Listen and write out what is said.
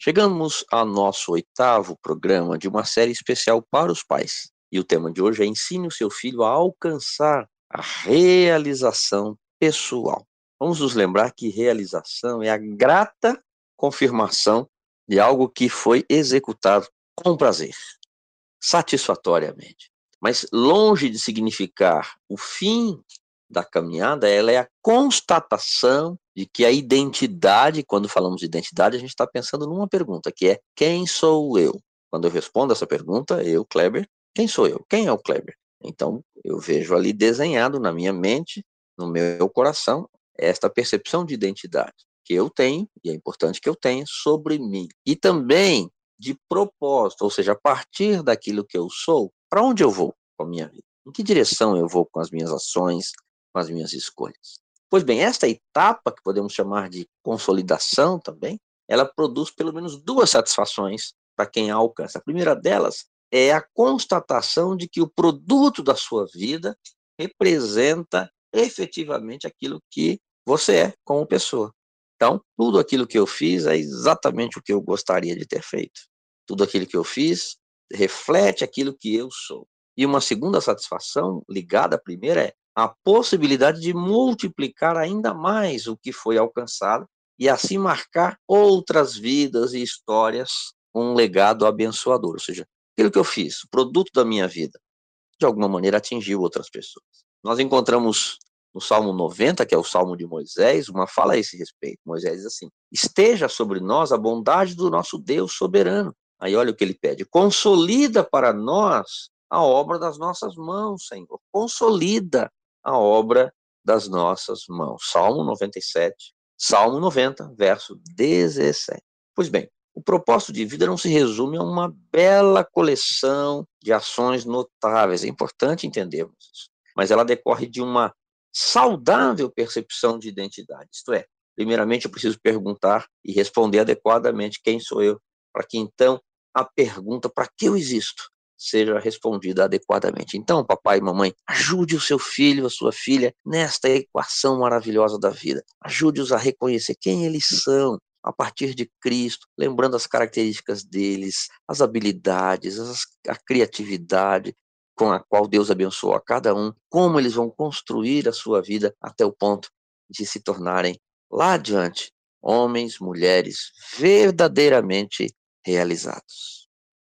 Chegamos ao nosso oitavo programa de uma série especial para os pais. E o tema de hoje é Ensine o seu filho a alcançar a realização pessoal. Vamos nos lembrar que realização é a grata confirmação de algo que foi executado com prazer, satisfatoriamente. Mas longe de significar o fim da caminhada, ela é a constatação de que a identidade, quando falamos de identidade, a gente está pensando numa pergunta, que é quem sou eu? Quando eu respondo essa pergunta, eu, Kleber, quem sou eu? Quem é o Kleber? Então, eu vejo ali desenhado na minha mente, no meu coração, esta percepção de identidade que eu tenho, e é importante que eu tenha, sobre mim. E também de propósito, ou seja, a partir daquilo que eu sou, para onde eu vou com a minha vida? Em que direção eu vou com as minhas ações, com as minhas escolhas? Pois bem, esta etapa, que podemos chamar de consolidação também, ela produz pelo menos duas satisfações para quem a alcança. A primeira delas é a constatação de que o produto da sua vida representa efetivamente aquilo que você é como pessoa. Então, tudo aquilo que eu fiz é exatamente o que eu gostaria de ter feito. Tudo aquilo que eu fiz reflete aquilo que eu sou. E uma segunda satisfação ligada à primeira é a possibilidade de multiplicar ainda mais o que foi alcançado e assim marcar outras vidas e histórias com um legado abençoador. Ou seja, aquilo que eu fiz, o produto da minha vida, de alguma maneira atingiu outras pessoas. Nós encontramos no Salmo 90, que é o Salmo de Moisés, uma fala a esse respeito. Moisés diz assim: Esteja sobre nós a bondade do nosso Deus soberano. Aí olha o que ele pede: consolida para nós a obra das nossas mãos, Senhor. Consolida a obra das nossas mãos. Salmo 97, Salmo 90, verso 17. Pois bem, o propósito de vida não se resume a uma bela coleção de ações notáveis. É importante entendermos isso. Mas ela decorre de uma saudável percepção de identidade. Isto é, primeiramente eu preciso perguntar e responder adequadamente quem sou eu, para que então a pergunta para que eu existo seja respondida adequadamente. Então, papai e mamãe, ajude o seu filho, a sua filha nesta equação maravilhosa da vida. Ajude-os a reconhecer quem eles são, a partir de Cristo, lembrando as características deles, as habilidades, a criatividade, com a qual Deus abençoou a cada um, como eles vão construir a sua vida até o ponto de se tornarem lá adiante homens, mulheres verdadeiramente realizados.